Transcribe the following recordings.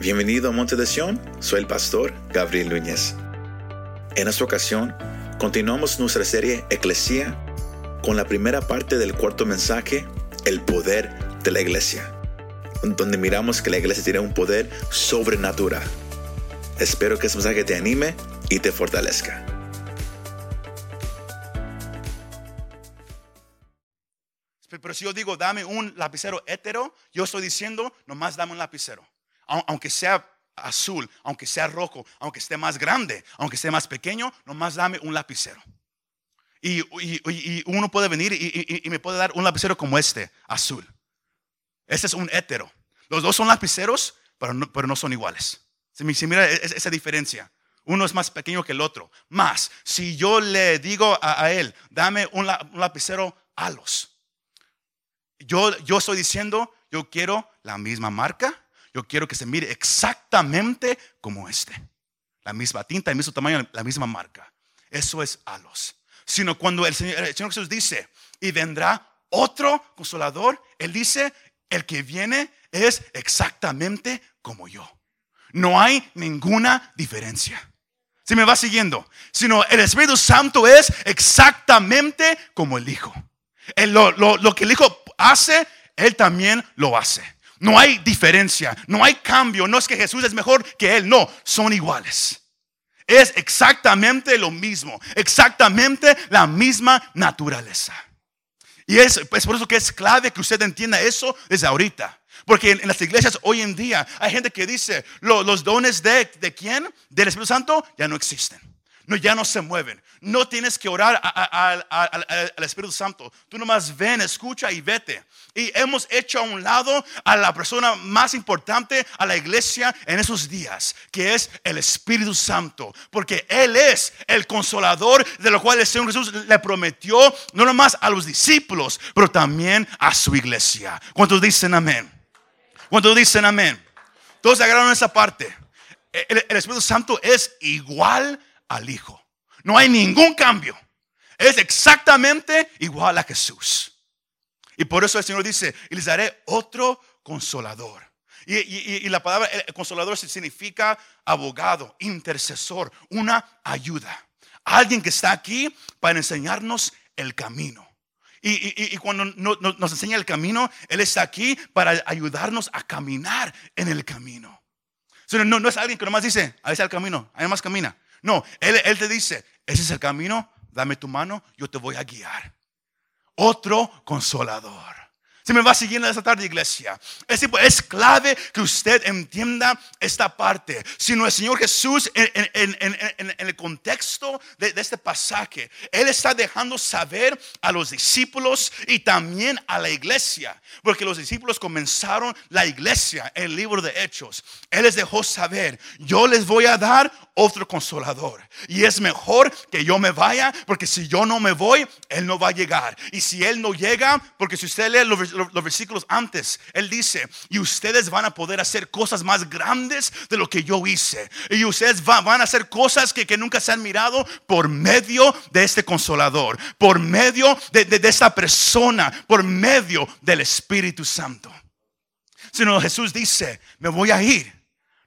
Bienvenido a Monte de Sion, soy el pastor Gabriel Núñez. En esta ocasión, continuamos nuestra serie Eclesia con la primera parte del cuarto mensaje, el poder de la iglesia, donde miramos que la iglesia tiene un poder sobrenatural. Espero que este mensaje te anime y te fortalezca. Pero si yo digo, dame un lapicero hétero, yo estoy diciendo, nomás dame un lapicero aunque sea azul, aunque sea rojo, aunque esté más grande, aunque esté más pequeño, nomás dame un lapicero. Y, uno puede venir y, me puede dar un lapicero como este, azul. Este es un hétero. Los dos son lapiceros, pero no, pero no son iguales. Si, mira esa diferencia. Uno es más pequeño que el otro. Más, si yo le digo a, él, dame un, lapicero alos. Yo, yo estoy diciendo, yo quiero la misma marca, yo quiero que se mire exactamente como este. La misma tinta, el mismo tamaño, la misma marca. Eso es alos. Sino cuando el Señor, Jesús dice, y vendrá otro consolador, Él dice, el que viene es exactamente como yo. No hay ninguna diferencia. Si me va siguiendo, sino el Espíritu Santo es exactamente como el Hijo. lo, lo que el Hijo hace, Él también lo hace. No hay diferencia, no hay cambio. No es que Jesús es mejor que Él, no, son iguales. Es exactamente lo mismo, exactamente la misma naturaleza. Y es, por eso que es clave que usted entienda eso desde ahorita. Porque en, las iglesias hoy en día hay gente que dice, los dones de, de quién? Del Espíritu Santo ya no existen. No, ya no se mueven. No tienes que orar al Espíritu Santo. Tú nomás ven, escucha y vete. Y hemos hecho a un lado a la persona más importante a la iglesia en esos días, que es el Espíritu Santo. Porque Él es el consolador de lo cual el Señor Jesús le prometió, no nomás a los discípulos, pero también a su iglesia. ¿Cuántos dicen amén? ¿Cuántos dicen amén? Todos agarraron esa parte. El, el Espíritu Santo es igual al Hijo. No hay ningún cambio. Es exactamente igual a Jesús. Y por eso el Señor dice, y les daré otro consolador. Y, la palabra consolador significa abogado, intercesor, una ayuda. Alguien que está aquí para enseñarnos el camino. Y, cuando nos enseña el camino, Él está aquí para ayudarnos a caminar en el camino. No, no es alguien que nomás dice, ahí está el camino, ahí más camina. No, él, te dice, ese es el camino, dame tu mano, yo te voy a guiar. Otro consolador. Se me va siguiendo esta tarde, iglesia. Es, es, clave que usted entienda esta parte. Si no el Señor Jesús, en, el contexto de, este pasaje, Él está dejando saber a los discípulos y también a la iglesia. Porque los discípulos comenzaron la iglesia en el libro de Hechos. Él les dejó saber, yo les voy a dar otro consolador. Y es mejor que yo me vaya, porque si yo no me voy, Él no va a llegar. Y si Él no llega, porque si usted lee los los, versículos antes, Él dice, y ustedes van a poder hacer cosas más grandes de lo que yo hice. Y ustedes van a hacer cosas que, nunca se han mirado por medio de este consolador, por medio de, de, esta persona, por medio del Espíritu Santo. Sino Jesús dice, me voy a ir.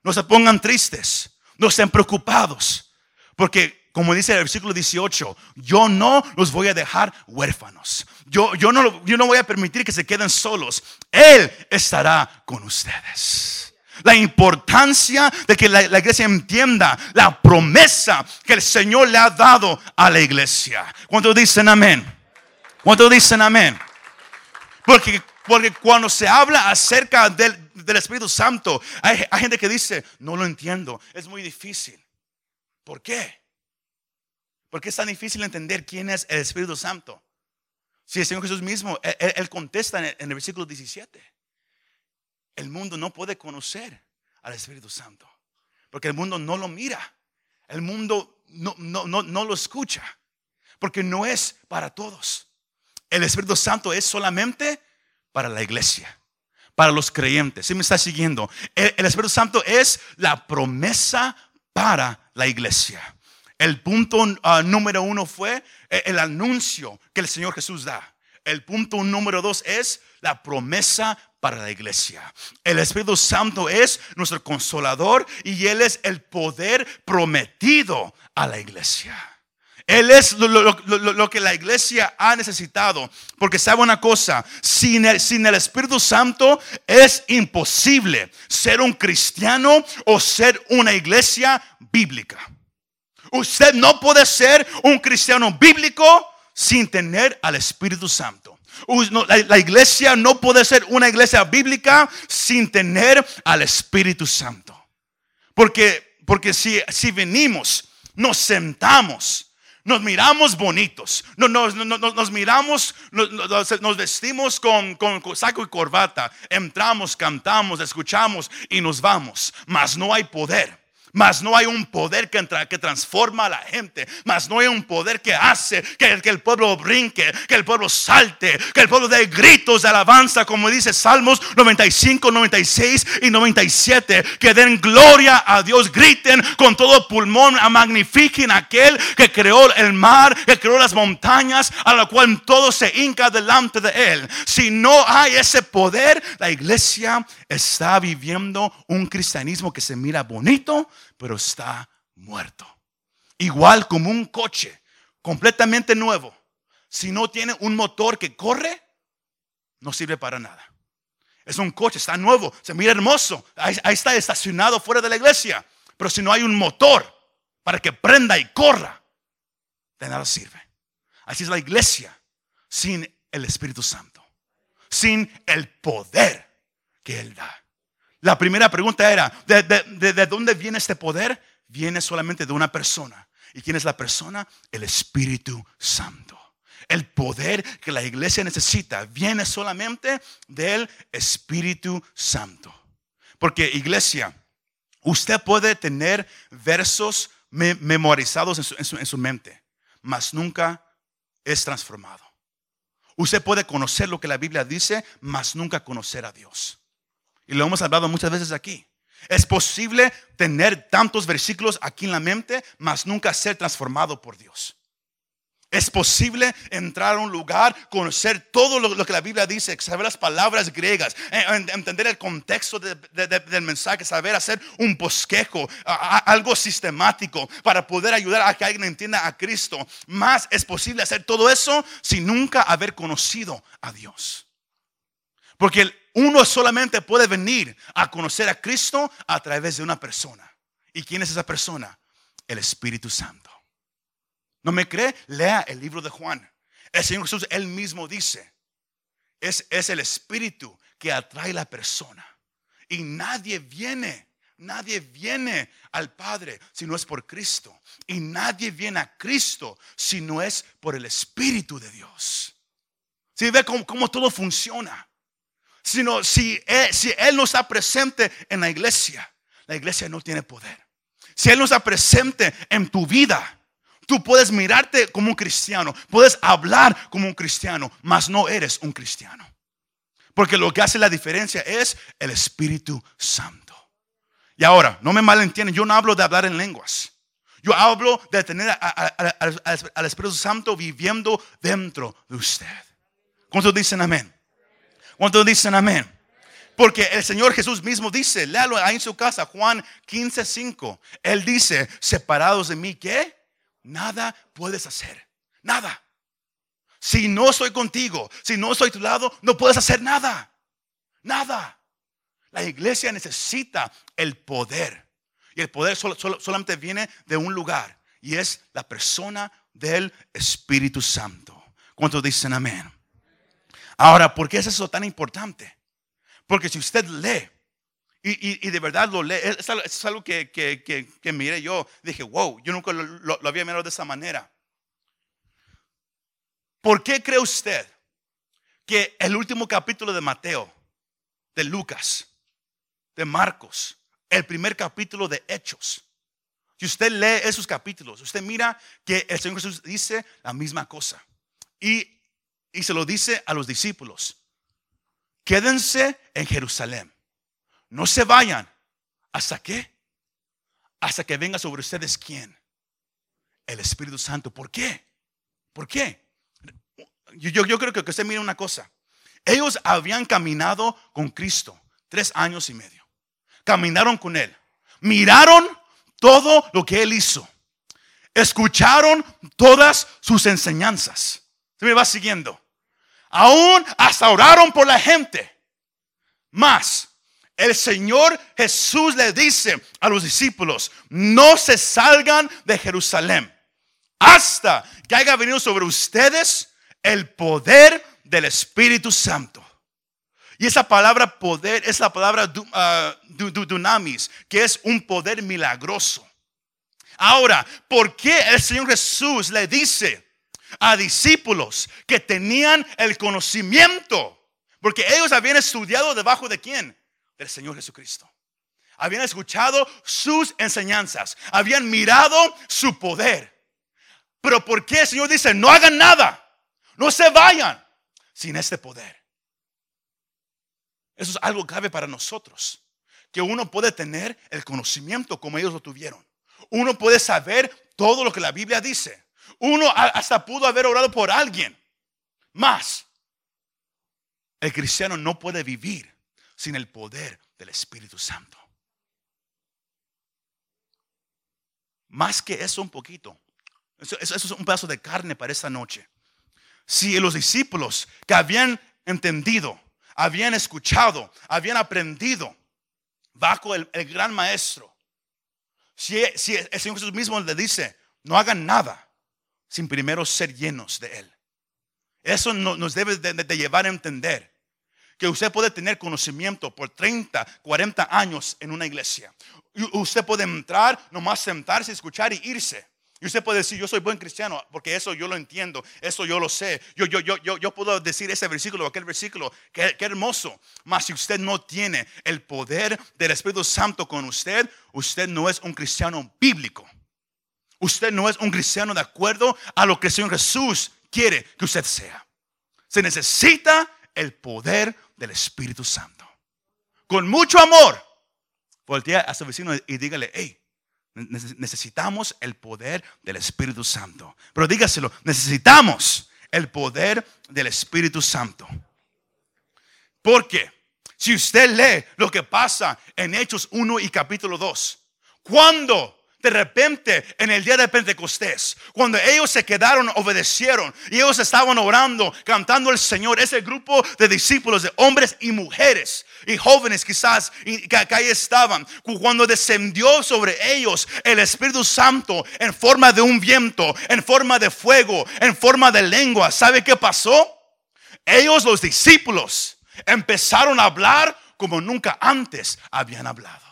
No se pongan tristes, no estén preocupados, porque como dice el versículo 18, yo no los voy a dejar huérfanos. Yo, yo, no, yo no voy a permitir que se queden solos. Él estará con ustedes. La importancia de que la, iglesia entienda la promesa que el Señor le ha dado a la iglesia. ¿Cuántos dicen amén? ¿Cuántos dicen amén? Porque, porque cuando se habla acerca del, del Espíritu Santo, hay, gente que dice, no lo entiendo, es muy difícil. ¿Por qué? ¿Por qué es tan difícil entender quién es el Espíritu Santo? Si el Señor Jesús mismo, Él, contesta en el, versículo 17. El mundo no puede conocer al Espíritu Santo. Porque el mundo no lo mira. El mundo no, no, no, lo escucha. Porque no es para todos. El Espíritu Santo es solamente para la iglesia para los creyentes. Si me está siguiendo, el, Espíritu Santo es la promesa para la iglesia. El punto ah, número uno fue el anuncio que el Señor Jesús da. El punto número dos es la promesa para la iglesia. El Espíritu Santo es nuestro consolador y Él es el poder prometido a la iglesia. Él es lo, que la iglesia ha necesitado. Porque sabe una cosa, sin el, sin el Espíritu Santo es imposible ser un cristiano o ser una iglesia bíblica. Usted no puede ser un cristiano bíblico sin tener al Espíritu Santo. La iglesia no puede ser una iglesia bíblica sin tener al Espíritu Santo. Porque, porque si, si venimos, nos sentamos, nos miramos bonitos, nos, nos, miramos, nos, vestimos con, con, saco y corbata, entramos, cantamos, escuchamos y nos vamos, mas no hay poder. Mas no hay un poder que, que transforma a la gente. Mas no hay un poder que hace que, que, el pueblo brinque, que el pueblo salte, que el pueblo dé gritos de alabanza, como dice Salmos 95, 96 y 97. Que den gloria a Dios, griten con todo pulmón, a magnifiquen a aquel que creó el mar, que creó las montañas, a la cual todo se hinca delante de él. Si no hay ese poder, la iglesia está viviendo un cristianismo que se mira bonito pero está muerto. Igual como un coche completamente nuevo, si no tiene un motor que corre, no sirve para nada. Es un coche, está nuevo, se mira hermoso, ahí, está estacionado fuera de la iglesia, pero si no hay un motor para que prenda y corra, de nada sirve. Así es la iglesia sin el Espíritu Santo, sin el poder que Él da. La primera pregunta era, ¿de, dónde viene este poder? Viene solamente de una persona. ¿Y quién es la persona? El Espíritu Santo. El poder que la iglesia necesita viene solamente del Espíritu Santo. Porque iglesia, usted puede tener versos memorizados en su, en su mente, mas nunca es transformado. Usted puede conocer lo que la Biblia dice, mas nunca conocer a Dios. Y lo hemos hablado muchas veces aquí. Es posible tener tantos versículos aquí en la mente, mas nunca ser transformado por Dios. Es posible entrar a un lugar, conocer todo lo, que la Biblia dice, saber las palabras griegas, eh, entender el contexto del mensaje, saber hacer un bosquejo, algo sistemático para poder ayudar a que alguien entienda a Cristo. Más es posible hacer todo eso sin nunca haber conocido a Dios. Porque uno solamente puede venir a conocer a Cristo a través de una persona. ¿Y quién es esa persona? El Espíritu Santo. ¿No me cree? Lea el libro de Juan. El Señor Jesús, él mismo dice, es, es el Espíritu que atrae la persona. Y nadie viene, nadie viene al Padre si no es por Cristo. Y nadie viene a Cristo si no es por el Espíritu de Dios. Si ve cómo todo funciona sino si él, si él no está presente en la iglesia, la iglesia no tiene poder. Si Él no está presente en tu vida, tú puedes mirarte como un cristiano, puedes hablar como un cristiano, mas no eres un cristiano. Porque lo que hace la diferencia es el Espíritu Santo. Y ahora, no me malentienden, yo no hablo de hablar en lenguas. Yo hablo de tener al Espíritu Santo viviendo dentro de usted. ¿Cuántos dicen amén? ¿Cuántos dicen amén? Porque el Señor Jesús mismo dice, léalo ahí en su casa, Juan 15, 5. Él dice, separados de mí, ¿qué? Nada puedes hacer. Nada. Si no estoy contigo, si no estoy a tu lado, no puedes hacer nada. Nada. La iglesia necesita el poder. Y el poder solamente viene de un lugar. Y es la persona del Espíritu Santo. ¿Cuántos dicen amén? Ahora, ¿por qué es eso tan importante? Porque si usted lee y, de verdad lo lee, es algo, que, que, que, miré yo, dije, wow, yo nunca lo, había mirado de esa manera. ¿Por qué cree usted que el último capítulo de Mateo, de Lucas, de Marcos, el primer capítulo de Hechos, si usted lee esos capítulos, usted mira que el Señor Jesús dice la misma cosa. Y y se lo dice a los discípulos. Quédense en Jerusalén. No se vayan. ¿Hasta qué? Hasta que venga sobre ustedes quién? El Espíritu Santo. ¿Por qué? ¿Por qué? Yo, yo, creo que usted mire una cosa. Ellos habían caminado con Cristo tres años y medio. Caminaron con Él. Miraron todo lo que Él hizo. Escucharon todas sus enseñanzas. Me va siguiendo. Aún hasta oraron por la gente. Más, el Señor Jesús le dice a los discípulos, no se salgan de Jerusalén hasta que haya venido sobre ustedes el poder del Espíritu Santo. Y esa palabra poder es la palabra uh, dunamis, que es un poder milagroso. Ahora, ¿por qué el Señor Jesús le dice a discípulos que tenían el conocimiento? Porque ellos habían estudiado debajo de quién? Del Señor Jesucristo. Habían escuchado sus enseñanzas, habían mirado su poder. Pero ¿por qué el Señor dice, no hagan nada? No se vayan sin este poder. Eso es algo grave para nosotros. Que uno puede tener el conocimiento como ellos lo tuvieron. Uno puede saber todo lo que la Biblia dice. Uno hasta pudo haber orado por alguien. Más, el cristiano no puede vivir sin el poder del Espíritu Santo. Más que eso un poquito. Eso, es un pedazo de carne para esta noche si los discípulos que habían entendido, habían escuchado, habían aprendido bajo el, gran maestro, si, si, el Señor Jesús mismo le dice, no hagan nada sin primero ser llenos de Él. Eso nos debe de, llevar a entender que usted puede tener conocimiento por 30, 40 años en una iglesia. Usted puede entrar, nomás sentarse, escuchar y irse. Y usted puede decir, yo soy buen cristiano, porque eso yo lo entiendo, eso yo lo sé. Yo, yo, yo, yo, yo puedo decir ese versículo, aquel versículo, qué, hermoso. Mas si usted no tiene el poder del Espíritu Santo con usted, usted no es un cristiano bíblico. Usted no es un cristiano de acuerdo a lo que el Señor Jesús quiere que usted sea. Se necesita el poder del Espíritu Santo. Con mucho amor, voltea a su vecino y dígale, hey, Necesitamos el poder del Espíritu Santo. Pero dígaselo, necesitamos el poder del Espíritu Santo. Porque si usted lee lo que pasa en Hechos 1 y capítulo 2, cuando de repente en el día de Pentecostés, cuando ellos se quedaron, obedecieron y ellos estaban orando, cantando al Señor, ese grupo de discípulos, de hombres y mujeres y jóvenes quizás que, ahí estaban, cuando descendió sobre ellos el Espíritu Santo en forma de un viento, en forma de fuego, en forma de lengua, ¿sabe qué pasó? Ellos, los discípulos, empezaron a hablar como nunca antes habían hablado.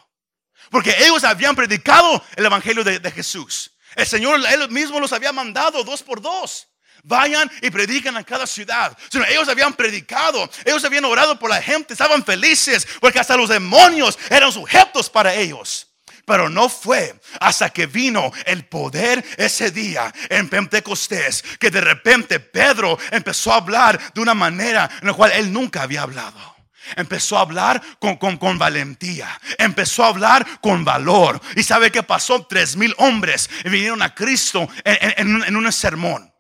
Porque ellos habían predicado el Evangelio de, Jesús. El Señor, Él mismo los había mandado dos por dos. Vayan y predican a cada ciudad. ellos habían predicado, ellos habían orado por la gente, estaban felices porque hasta los demonios eran sujetos para ellos. Pero no fue hasta que vino el poder ese día en Pentecostés que de repente Pedro empezó a hablar de una manera en la cual él nunca había hablado. Empezó a hablar con, con, valentía. Empezó a hablar con valor. ¿Y sabe qué pasó? Tres mil hombres vinieron a Cristo en, en, un sermón.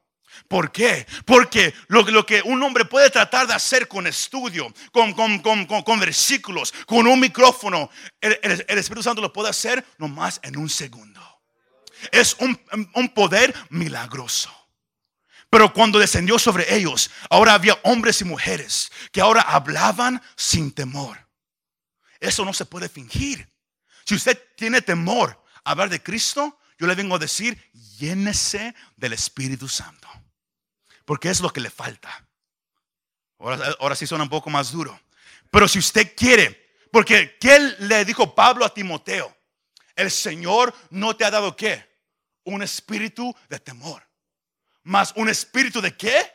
¿Por qué? Porque lo, lo, que un hombre puede tratar de hacer con estudio, con, con, con, con versículos, con un micrófono, el, el, Espíritu Santo lo puede hacer nomás en un segundo. Es un, un poder milagroso. Pero cuando descendió sobre ellos, ahora había hombres y mujeres que ahora hablaban sin temor. Eso no se puede fingir. Si usted tiene temor a hablar de Cristo, yo le vengo a decir, llénese del Espíritu Santo. Porque es lo que le falta. Ahora, sí suena un poco más duro. Pero si usted quiere, porque ¿qué le dijo Pablo a Timoteo? El Señor no te ha dado qué? Un espíritu de temor más un espíritu de qué?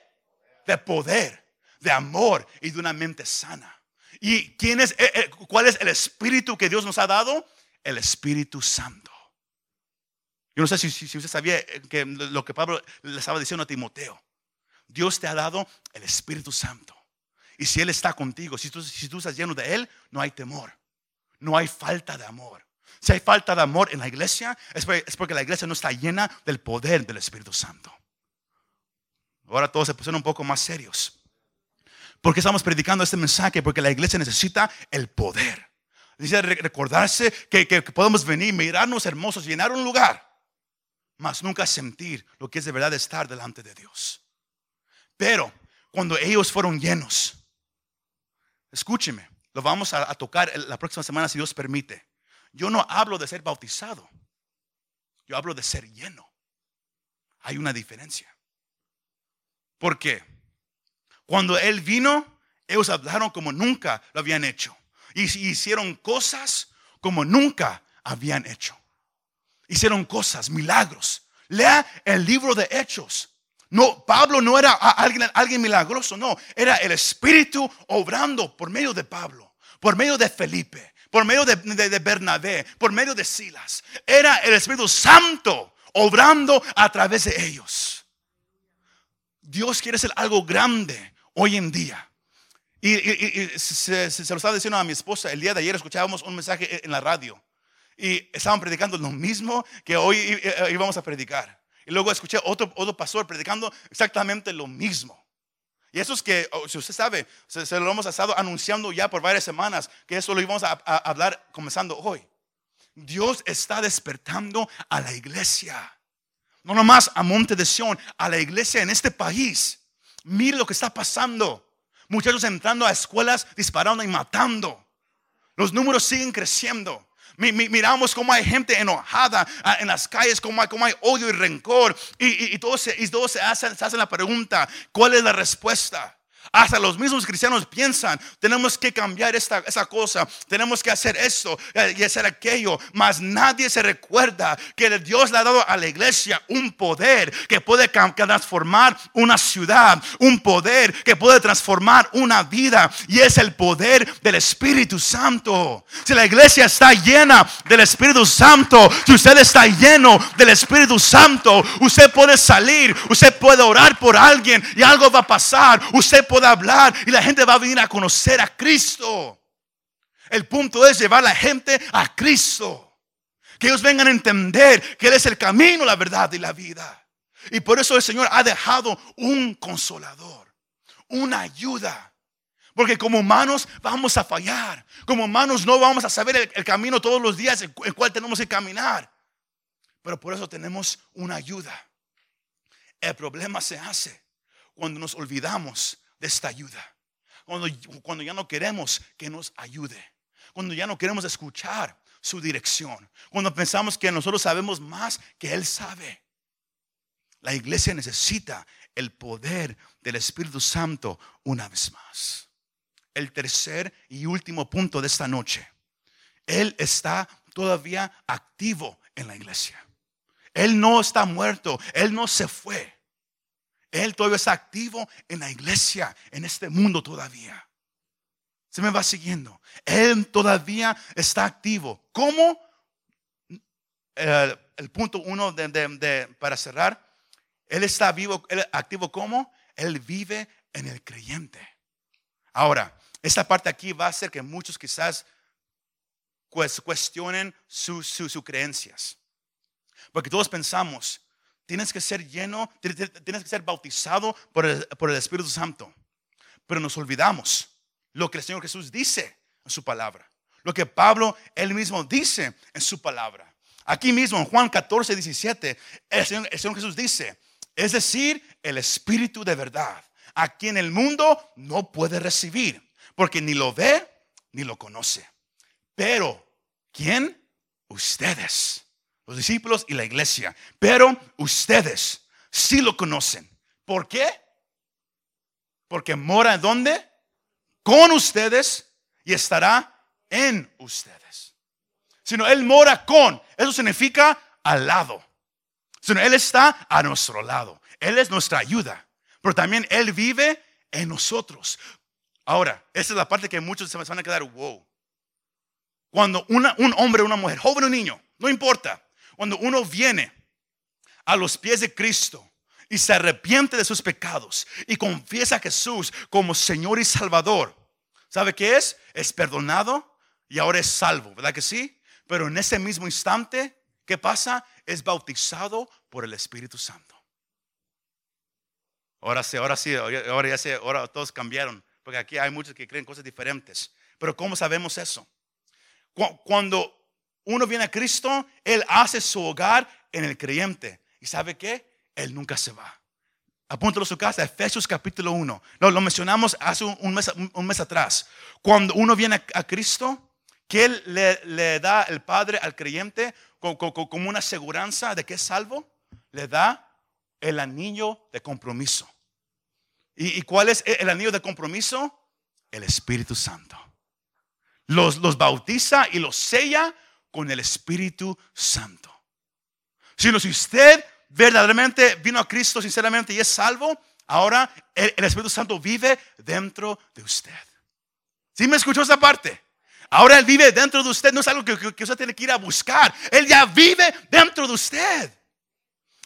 De poder, de amor y de una mente sana. ¿Y quién es, eh, eh, cuál es el espíritu que Dios nos ha dado? El Espíritu Santo. Yo no sé si, si, usted sabía eh, que lo que Pablo le estaba diciendo a Timoteo. Dios te ha dado el Espíritu Santo. Y si Él está contigo, si tú, si tú estás lleno de Él, no hay temor. No hay falta de amor. Si hay falta de amor en la iglesia, es porque la iglesia no está llena del poder del Espíritu Santo. Ahora todos se pusieron un poco más serios. ¿Por qué estamos predicando este mensaje? Porque la iglesia necesita el poder. Necesita recordarse que, que, podemos venir, mirarnos hermosos, llenar un lugar, mas nunca sentir lo que es de verdad estar delante de Dios. Pero cuando ellos fueron llenos, escúcheme, lo vamos a, a tocar la próxima semana si Dios permite. Yo no hablo de ser bautizado, yo hablo de ser lleno. Hay una diferencia. ¿Por qué? Cuando Él vino, ellos hablaron como nunca lo habían hecho. Y hicieron cosas como nunca habían hecho. Hicieron cosas, milagros. Lea el libro de Hechos. No, Pablo no era alguien, alguien milagroso, no. Era el Espíritu obrando por medio de Pablo, por medio de Felipe, por medio de, de Bernabé, por medio de Silas. Era el Espíritu Santo obrando a través de ellos. Dios quiere hacer algo grande hoy en día. Y, se, lo estaba diciendo a mi esposa, el día de ayer escuchábamos un mensaje en la radio y estaban predicando lo mismo que hoy íbamos a predicar. Y luego escuché otro, otro pastor predicando exactamente lo mismo. Y eso es que, oh, si usted sabe, se, lo hemos estado anunciando ya por varias semanas, que eso lo íbamos a, a hablar comenzando hoy. Dios está despertando a la iglesia. No nomás a Monte de Sion, a la iglesia en este país. Mire lo que está pasando. Muchachos entrando a escuelas, disparando y matando. Los números siguen creciendo. Miramos cómo hay gente enojada ah, en las calles, cómo hay, hay odio y rencor. Y, todos, se, y todos se, hacen, se hacen la pregunta, ¿cuál es la respuesta? Hasta los mismos cristianos piensan, tenemos que cambiar esta, esa cosa, tenemos que hacer esto y hacer aquello. Mas nadie se recuerda que Dios le ha dado a la iglesia un poder que puede transformar una ciudad, un poder que puede transformar una vida. Y es el poder del Espíritu Santo. Si la iglesia está llena del Espíritu Santo, si usted está lleno del Espíritu Santo, usted puede salir, usted puede orar por alguien y algo va a pasar. Usted hablar y la gente va a venir a conocer a Cristo. El punto es llevar a la gente a Cristo. Que ellos vengan a entender que Él es el camino, la verdad y la vida. Y por eso el Señor ha dejado un consolador, una ayuda. Porque como humanos vamos a fallar. Como humanos no vamos a saber el, camino todos los días en el cual tenemos que caminar. Pero por eso tenemos una ayuda. El problema se hace cuando nos olvidamos esta ayuda. Cuando, cuando ya no queremos que nos ayude. Cuando ya no queremos escuchar su dirección. Cuando pensamos que nosotros sabemos más que Él sabe. La iglesia necesita el poder del Espíritu Santo una vez más. El tercer y último punto de esta noche. Él está todavía activo en la iglesia. Él no está muerto. Él no se fue. Él todavía está activo en la iglesia, en este mundo todavía. Se me va siguiendo. Él todavía está activo. ¿Cómo? el punto uno de, para cerrar. Él está vivo, activo ¿cómo? Él vive en el creyente. Ahora, esta parte aquí va a hacer que muchos quizás cuestionen sus creencias. Porque todos pensamos, Tienes que ser lleno, tienes que ser bautizado por el, Espíritu Santo. Pero nos olvidamos lo que el Señor Jesús dice en su palabra. Lo que Pablo él mismo dice en su palabra. Aquí mismo en Juan 14, 17, el Señor, el Señor Jesús dice, es decir, el Espíritu de verdad, a quien el mundo no puede recibir, porque ni lo ve ni lo conoce. Pero, ¿quién? Ustedes los discípulos y la iglesia. Pero ustedes sí lo conocen. ¿Por qué? Porque mora dónde? Con ustedes y estará en ustedes. Sino Él mora con. Eso significa al lado. Sino Él está a nuestro lado. Él es nuestra ayuda. Pero también Él vive en nosotros. Ahora, esta es la parte que muchos se van a quedar, wow. Cuando un hombre, una mujer, joven o niño, no importa, cuando uno viene a los pies de Cristo y se arrepiente de sus pecados y confiesa a Jesús como Señor y Salvador, ¿sabe qué es? Es perdonado y ahora es salvo, ¿verdad que sí? Pero en ese mismo instante, ¿qué pasa? Es bautizado por el Espíritu Santo. Ahora sí, ahora sí, ahora ya sé, ahora todos cambiaron porque aquí hay muchos que creen cosas diferentes. Pero ¿cómo sabemos eso? Cuando uno viene a Cristo, Él hace su hogar en el creyente. ¿Y sabe qué? Él nunca se va. Apúntalo a su casa, Efesios capítulo 1. Lo, lo mencionamos hace un mes, atrás. Cuando uno viene a, Cristo, ¿qué le, le, da el Padre al creyente como, como una aseguranza de que es salvo? Le da el anillo de compromiso. ¿Y, cuál es el anillo de compromiso? El Espíritu Santo. Los, los bautiza y los sella con el Espíritu Santo. Si, no, si usted verdaderamente vino a Cristo sinceramente y es salvo, ahora el, Espíritu Santo vive dentro de usted. ¿Sí me escuchó esa parte? Ahora Él vive dentro de usted, no es algo que, que, usted tiene que ir a buscar. Él ya vive dentro de usted.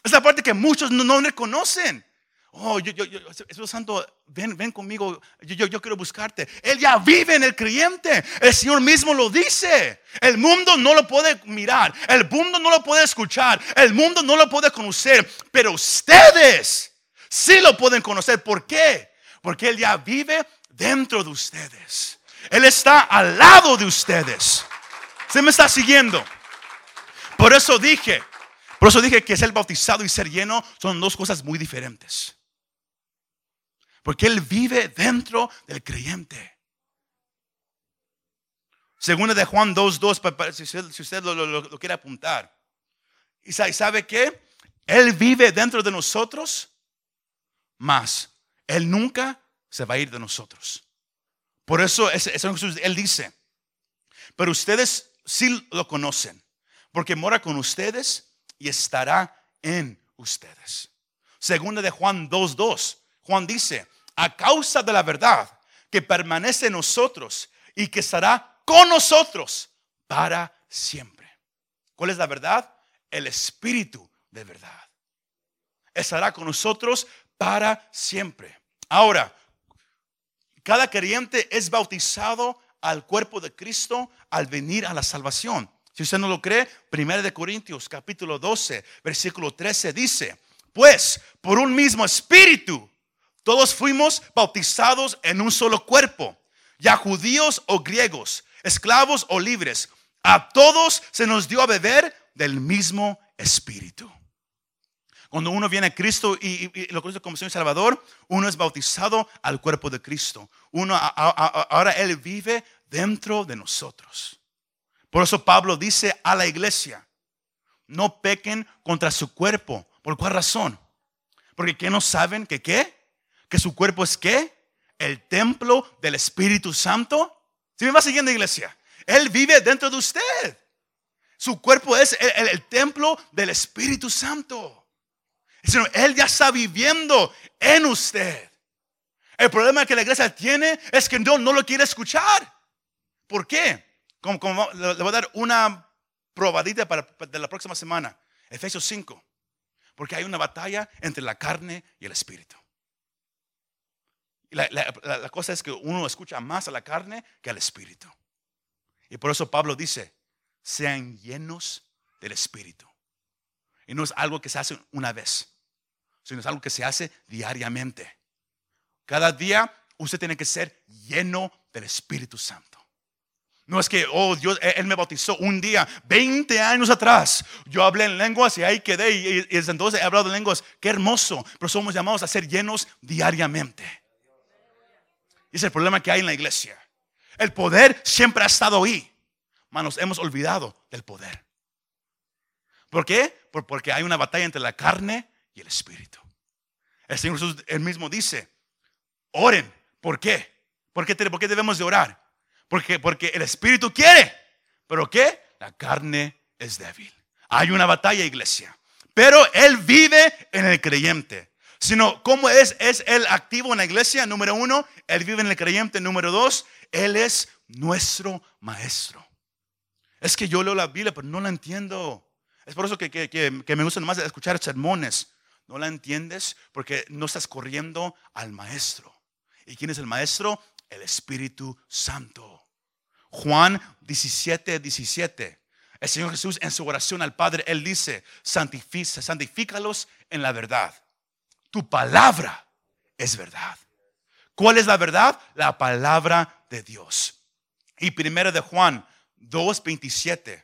Es la parte que muchos no, no reconocen. Oh, yo, yo, yo, Espíritu Santo, ven, ven conmigo. Yo, yo, quiero buscarte. Él ya vive en el creyente. El Señor mismo lo dice. El mundo no lo puede mirar. El mundo no lo puede escuchar. El mundo no lo puede conocer. Pero ustedes sí lo pueden conocer. ¿Por qué? Porque Él ya vive dentro de ustedes. Él está al lado de ustedes. Se me está siguiendo. Por eso dije, por eso dije que ser bautizado y ser lleno son dos cosas muy diferentes. Porque Él vive dentro del creyente. Segunda de Juan 2.2, si usted, si usted lo, quiere apuntar. ¿Y sabe qué? Él vive dentro de nosotros, más Él nunca se va a ir de nosotros. Por eso Él dice, pero ustedes sí lo conocen, porque mora con ustedes y estará en ustedes. Segunda de Juan 2.2, Juan dice, a causa de la verdad que permanece en nosotros y que estará con nosotros para siempre. ¿Cuál es la verdad? El Espíritu de verdad. Estará con nosotros para siempre. Ahora, cada creyente es bautizado al cuerpo de Cristo al venir a la salvación. Si usted no lo cree, 1 de Corintios capítulo 12, versículo 13 dice, pues por un mismo espíritu todos fuimos bautizados en un solo cuerpo, ya judíos o griegos, esclavos o libres. A todos se nos dio a beber del mismo espíritu. Cuando uno viene a Cristo y, lo conoce como Señor Salvador, uno es bautizado al cuerpo de Cristo. Uno ahora Él vive dentro de nosotros. Por eso Pablo dice a la iglesia, no pequen contra su cuerpo. ¿Por cuál razón? Porque ¿qué no saben que qué? Que su cuerpo es qué? El templo del Espíritu Santo. Si me va siguiendo, iglesia, Él vive dentro de usted. Su cuerpo es el, templo del Espíritu Santo. Él ya está viviendo en usted. El problema que la iglesia tiene es que no, no lo quiere escuchar. ¿Por qué? Como, le voy a dar una probadita para, de la próxima semana. Efesios 5. Porque hay una batalla entre la carne y el espíritu. La, la, cosa es que uno escucha más a la carne que al espíritu. Y por eso Pablo dice, sean llenos del espíritu. Y no es algo que se hace una vez, sino es algo que se hace diariamente. Cada día usted tiene que ser lleno del Espíritu Santo. No es que, oh Dios, Él me bautizó un día, 20 años atrás. Yo hablé en lenguas y ahí quedé. Y, desde entonces he hablado de lenguas. Qué hermoso. Pero somos llamados a ser llenos diariamente. Y es el problema que hay en la iglesia. El poder siempre ha estado ahí. Mas hemos olvidado del poder. ¿Por qué? Porque hay una batalla entre la carne y el espíritu. El Señor Jesús él mismo dice, oren. ¿Por qué? ¿Por qué, ¿Por qué debemos de orar? Porque, porque el espíritu quiere. ¿Pero qué? La carne es débil. Hay una batalla, iglesia. Pero Él vive en el creyente sino cómo es, es Él activo en la iglesia. Número uno, Él vive en el creyente. Número dos, Él es nuestro maestro. Es que yo leo la Biblia, pero no la entiendo. Es por eso que, que, me gusta más escuchar sermones. No la entiendes porque no estás corriendo al maestro. ¿Y quién es el maestro? El Espíritu Santo. Juan 17, 17. El Señor Jesús en su oración al Padre, Él dice, santifícalos en la verdad tu palabra es verdad. ¿Cuál es la verdad? La palabra de Dios. Y primero de Juan 2.27,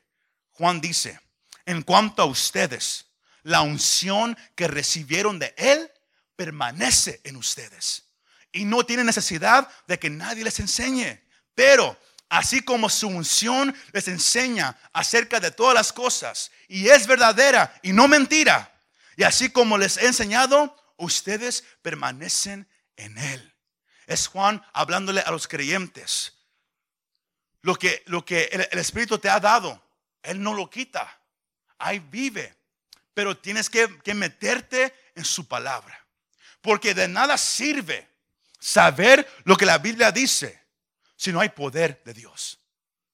Juan dice, en cuanto a ustedes, la unción que recibieron de Él permanece en ustedes. Y no tienen necesidad de que nadie les enseñe. Pero así como su unción les enseña acerca de todas las cosas y es verdadera y no mentira, y así como les he enseñado, ustedes permanecen en Él. Es Juan hablándole a los creyentes. Lo que, lo que el, Espíritu te ha dado, Él no lo quita. Ahí vive. Pero tienes que, que meterte en su palabra. Porque de nada sirve saber lo que la Biblia dice si no hay poder de Dios.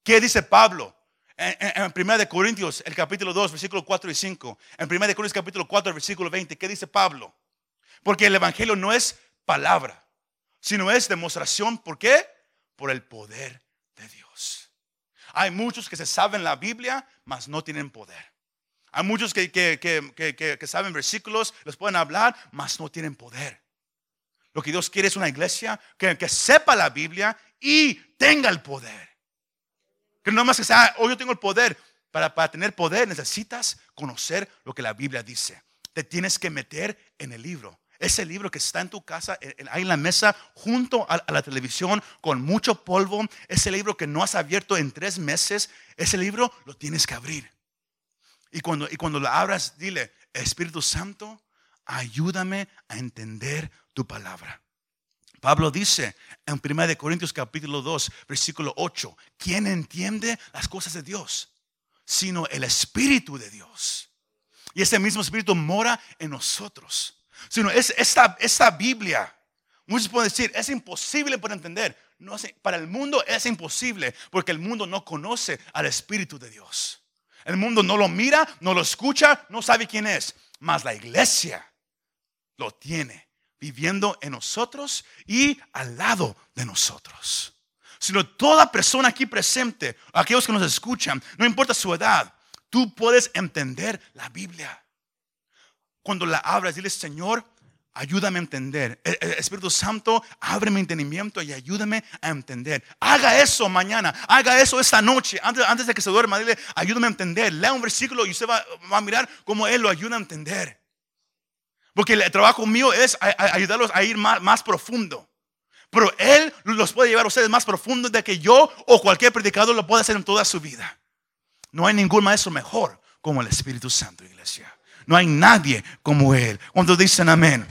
¿Qué dice Pablo? En, 1 de Corintios, el capítulo 2, versículo 4 y 5. En 1 de Corintios, capítulo 4, versículo 20. ¿Qué dice Pablo? Porque el Evangelio no es palabra, sino es demostración. ¿Por qué? Por el poder de Dios. Hay muchos que se saben la Biblia, mas no tienen poder. Hay muchos que, que, saben versículos, les pueden hablar, mas no tienen poder. Lo que Dios quiere es una iglesia que, sepa la Biblia y tenga el poder. Que no más que sea, oh, yo tengo el poder. Para, para tener poder necesitas conocer lo que la Biblia dice. Te tienes que meter en el libro. Ese libro que está en tu casa, ahí en la mesa, junto a, la televisión, con mucho polvo. Ese libro que no has abierto en tres meses. Ese libro lo tienes que abrir. Y cuando, y cuando lo abras, dile, Espíritu Santo, ayúdame a entender tu palabra. Pablo dice en 1 Corintios capítulo 2, versículo 8, ¿quién entiende las cosas de Dios? Sino el Espíritu de Dios. Y ese mismo Espíritu mora en nosotros. Sino es esta, Biblia, muchos pueden decir, es imposible por entender. No, para el mundo es imposible porque el mundo no conoce al Espíritu de Dios. El mundo no lo mira, no lo escucha, no sabe quién es. Mas la iglesia lo tiene viviendo en nosotros y al lado de nosotros. Sino toda persona aquí presente, aquellos que nos escuchan, no importa su edad, tú puedes entender la Biblia. Cuando la abras, dile, Señor, ayúdame a entender. El, Espíritu Santo, abre mi entendimiento y ayúdame a entender. Haga eso mañana, haga eso esta noche, antes, antes de que se duerma, dile, ayúdame a entender. Lea un versículo y usted va, a mirar cómo Él lo ayuda a entender. Porque el trabajo mío es ayudarlos a ir más, profundo. Pero Él los puede llevar a ustedes más profundo de que yo o cualquier predicador lo puede hacer en toda su vida. No hay ningún maestro mejor como el Espíritu Santo, iglesia. No hay nadie como Él. Cuando dicen amén.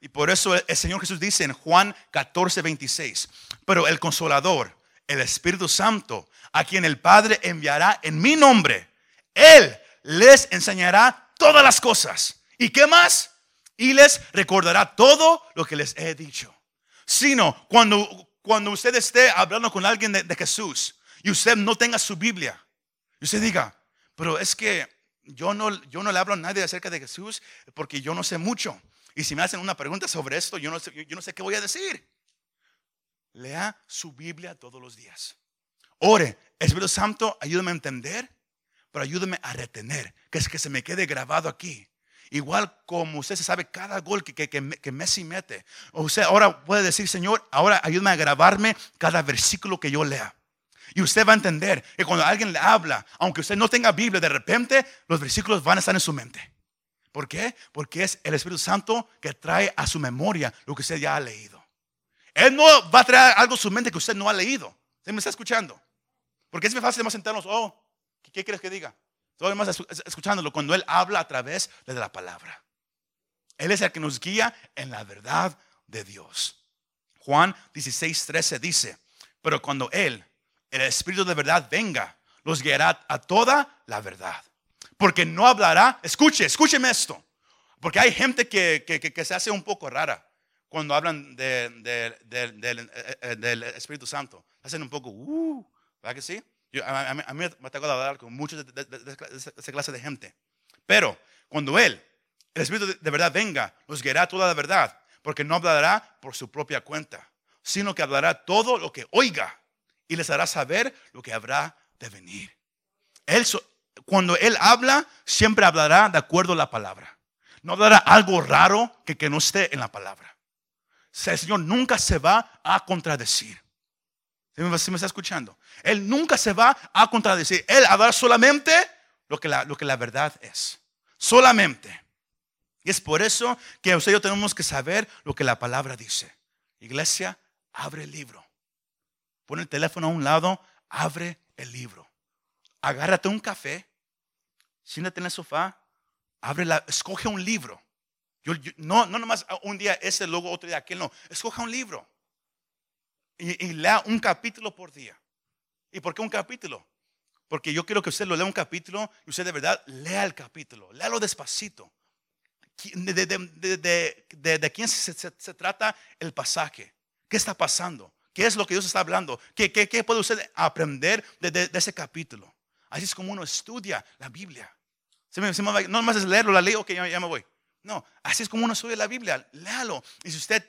Y por eso el Señor Jesús dice en Juan 14, 26, pero el consolador, el Espíritu Santo, a quien el Padre enviará en mi nombre. Él les enseñará todas las cosas. ¿Y qué más? Y les recordará todo lo que les he dicho. Sino cuando, cuando usted esté hablando con alguien de, Jesús y usted no tenga su Biblia, y usted diga, pero es que yo no, yo no le hablo a nadie acerca de Jesús porque yo no sé mucho. Y si me hacen una pregunta sobre esto, yo no sé, yo no sé qué voy a decir. Lea su Biblia todos los días. Ore, Espíritu Santo, ayúdame a entender, pero ayúdame a retener, que es que se me quede grabado aquí. Igual como usted se sabe cada gol que, que, que, Messi mete. O usted ahora puede decir, Señor, ahora ayúdame a grabarme cada versículo que yo lea. Y usted va a entender que cuando alguien le habla, aunque usted no tenga Biblia, de repente los versículos van a estar en su mente. ¿Por qué? Porque es el Espíritu Santo que trae a su memoria lo que usted ya ha leído. Él no va a traer algo a su mente que usted no ha leído. ¿Usted me está escuchando? Porque es muy fácil sentarnos, oh, ¿qué, quieres que diga? Todo más escuchándolo cuando Él habla a través de la palabra. Él es el que nos guía en la verdad de Dios. Juan 16, 13 dice, pero cuando Él, el Espíritu de verdad, venga, los guiará a toda la verdad. Porque no hablará, escuche, escúcheme esto. Porque hay gente que, que, se hace un poco rara cuando hablan de, del, eh, eh, del Espíritu Santo. Hacen un poco, uh, ¿Verdad que sí? a, mí, me tocado hablar con muchos de, esa clase de gente. Pero cuando Él, el Espíritu de, verdad, venga, nos guiará toda la verdad, porque no hablará por su propia cuenta, sino que hablará todo lo que oiga y les hará saber lo que habrá de venir. Él, cuando Él habla, siempre hablará de acuerdo a la palabra. No dará algo raro que, que no esté en la palabra. el Señor nunca se va a contradecir. ¿Sí me, está escuchando? Él nunca se va a contradecir. Él hablará solamente lo que la, lo que la verdad es. Solamente. Y es por eso que usted yo tenemos que saber lo que la palabra dice. Iglesia, abre el libro. Pon el teléfono a un lado, abre el libro. Agárrate un café, siéntate en el sofá, abre la, escoge un libro. Yo, no, no nomás un día ese, luego otro día aquel, no. Escoja un libro y, y, lea un capítulo por día. ¿Y por qué un capítulo? Porque yo quiero que usted lo lea un capítulo y usted de verdad lea el capítulo, léalo despacito de, quién se, trata el pasaje. ¿Qué está pasando? ¿Qué es lo que Dios está hablando? ¿Qué, qué, puede usted aprender de, ese capítulo? Así es como uno estudia la Biblia. no más es leerlo, la leo, ya, ya, me voy. No, así es como uno estudia la Biblia. Léalo. Y si usted,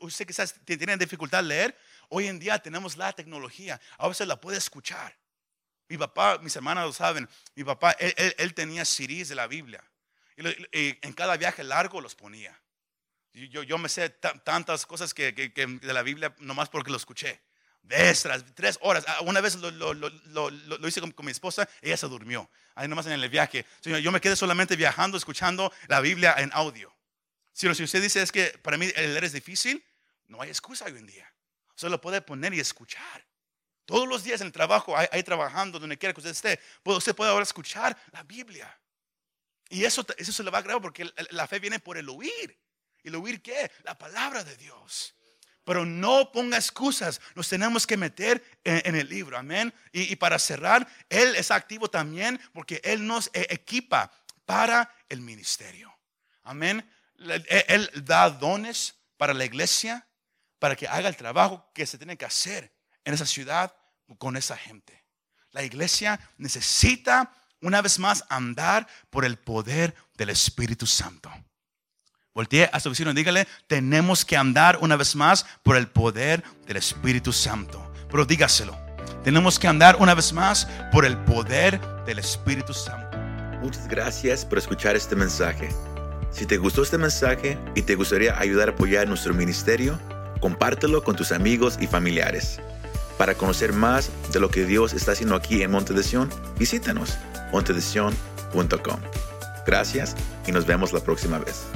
usted quizás tiene dificultad leer, hoy en día tenemos la tecnología. A veces la puede escuchar. Mi papá, mis hermanas lo saben, mi papá, él, él tenía CDs de la Biblia. Y, en cada viaje largo los ponía. Yo, yo me sé tantas cosas que, de la Biblia nomás porque lo escuché. Ves, tres horas. Ah, una vez lo, lo, lo, lo hice con, mi esposa, ella se durmió. Ahí nomás en el viaje. Yo me quedé solamente viajando, escuchando la Biblia en audio. Si, si usted dice es que para mí leer es difícil, no hay excusa hoy en día. Usted lo puede poner y escuchar. Todos los días en el trabajo, ahí, trabajando, donde quiera que usted esté, usted puede ahora escuchar la Biblia. Y eso, eso se le va a agregar porque la fe viene por el oír. ¿Y oír qué? La palabra de Dios. Pero no ponga excusas, nos tenemos que meter en, el libro, amén. Y, para cerrar, Él es activo también porque Él nos e, equipa para el ministerio, amén. Él da dones para la iglesia, para que haga el trabajo que se tiene que hacer en esa ciudad con esa gente. La iglesia necesita una vez más andar por el poder del Espíritu Santo. Voltee a su vecino y dígale, tenemos que andar una vez más por el poder del Espíritu Santo. Pero dígaselo, tenemos que andar una vez más por el poder del Espíritu Santo. Muchas gracias por escuchar este mensaje. Si te gustó este mensaje y te gustaría ayudar a apoyar nuestro ministerio, compártelo con tus amigos y familiares. Para conocer más de lo que Dios está haciendo aquí en Monte de Sion, visítanos montedesion.com. Gracias y nos vemos la próxima vez.